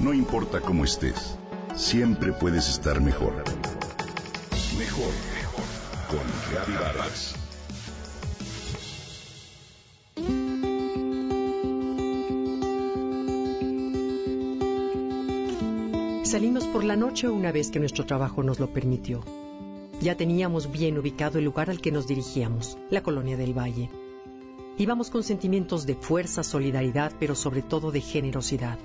No importa cómo estés, siempre puedes estar mejor. Mejor, mejor. Con Vargas. Salimos por la noche una vez que nuestro trabajo nos lo permitió. Ya teníamos bien ubicado el lugar al que nos dirigíamos, la colonia del Valle. Íbamos con sentimientos de fuerza, solidaridad, pero sobre todo de generosidad.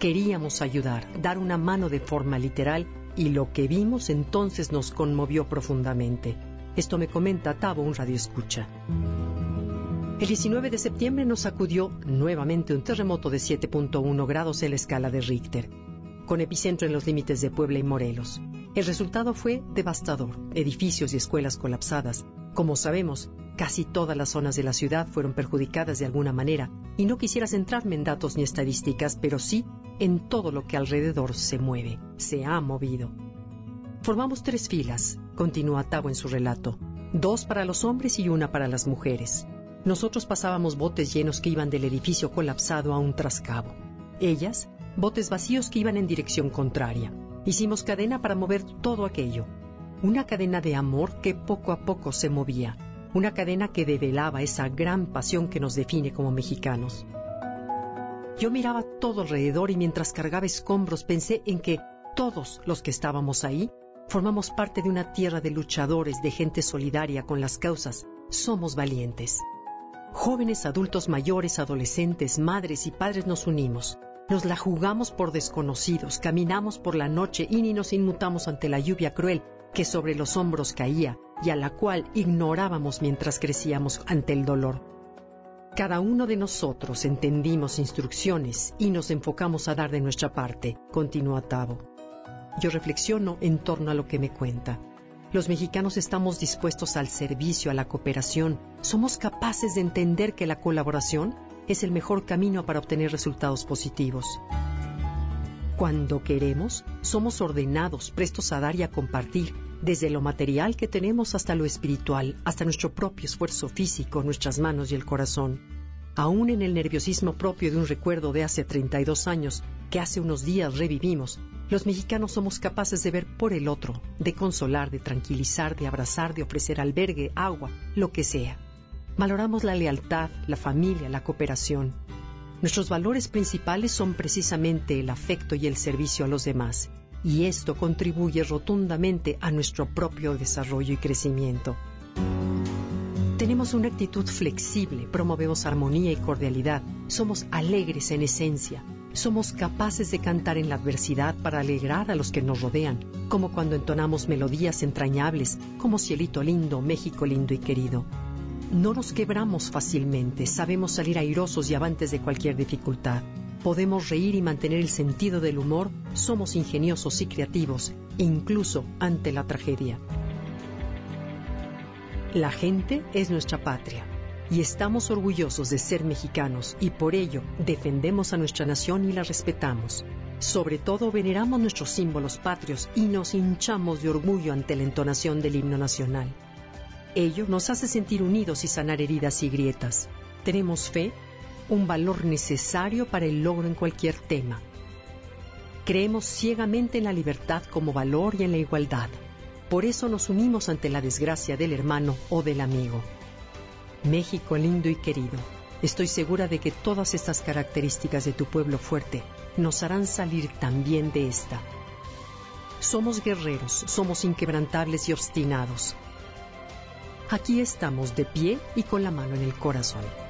Queríamos ayudar, dar una mano de forma literal y lo que vimos entonces nos conmovió profundamente. Esto me comenta Tavo, un radioescucha. El 19 de septiembre nos sacudió nuevamente un terremoto de 7.1 grados en la escala de Richter con epicentro en los límites de Puebla y Morelos. El resultado fue devastador, edificios y escuelas colapsadas. Como sabemos, casi todas las zonas de la ciudad fueron perjudicadas de alguna manera, y no quisiera centrarme en datos ni estadísticas, pero sí en todo lo que alrededor se mueve, se ha movido. Formamos tres filas, continúa Tavo en su relato, dos para los hombres y una para las mujeres. Nosotros pasábamos botes llenos que iban del edificio colapsado a un trascabo. Ellas botes vacíos que iban en dirección contraria. Hicimos cadena para mover todo aquello. Una cadena de amor que poco a poco se movía. Una cadena que develaba esa gran pasión que nos define como mexicanos. Yo miraba todo alrededor y mientras cargaba escombros pensé en que todos los que estábamos ahí formamos parte de una tierra de luchadores, de gente solidaria con las causas. Somos valientes. Jóvenes, adultos mayores, adolescentes, madres y padres nos unimos. Nos la jugamos por desconocidos, caminamos por la noche y ni nos inmutamos ante la lluvia cruel que sobre los hombros caía y a la cual ignorábamos mientras crecíamos ante el dolor. Cada uno de nosotros entendimos instrucciones y nos enfocamos a dar de nuestra parte, continúa Tavo. Yo reflexiono en torno a lo que me cuenta. Los mexicanos estamos dispuestos al servicio, a la cooperación. Somos capaces de entender que la colaboración es el mejor camino para obtener resultados positivos. Cuando queremos, somos ordenados, prestos a dar y a compartir, desde lo material que tenemos hasta lo espiritual, hasta nuestro propio esfuerzo físico, nuestras manos y el corazón. Aún en el nerviosismo propio de un recuerdo de hace 32 años, que hace unos días revivimos, los mexicanos somos capaces de ver por el otro, de consolar, de tranquilizar, de abrazar, de ofrecer albergue, agua, lo que sea. Valoramos la lealtad, la familia, la cooperación. Nuestros valores principales son precisamente el afecto y el servicio a los demás, y esto contribuye rotundamente a nuestro propio desarrollo y crecimiento. Tenemos una actitud flexible, promovemos armonía y cordialidad, somos alegres en esencia, somos capaces de cantar en la adversidad para alegrar a los que nos rodean, como cuando entonamos melodías entrañables como Cielito lindo, México lindo y querido. No nos quebramos fácilmente, sabemos salir airosos y avantes de cualquier dificultad. Podemos reír y mantener el sentido del humor, somos ingeniosos y creativos, incluso ante la tragedia. La gente es nuestra patria y estamos orgullosos de ser mexicanos y por ello defendemos a nuestra nación y la respetamos. Sobre todo veneramos nuestros símbolos patrios y nos hinchamos de orgullo ante la entonación del himno nacional. Ello nos hace sentir unidos y sanar heridas y grietas. Tenemos fe, un valor necesario para el logro en cualquier tema. Creemos ciegamente en la libertad como valor y en la igualdad. Por eso nos unimos ante la desgracia del hermano o del amigo. México lindo y querido, estoy segura de que todas estas características de tu pueblo fuerte nos harán salir también de esta. Somos guerreros, somos inquebrantables y obstinados. Aquí estamos de pie y con la mano en el corazón.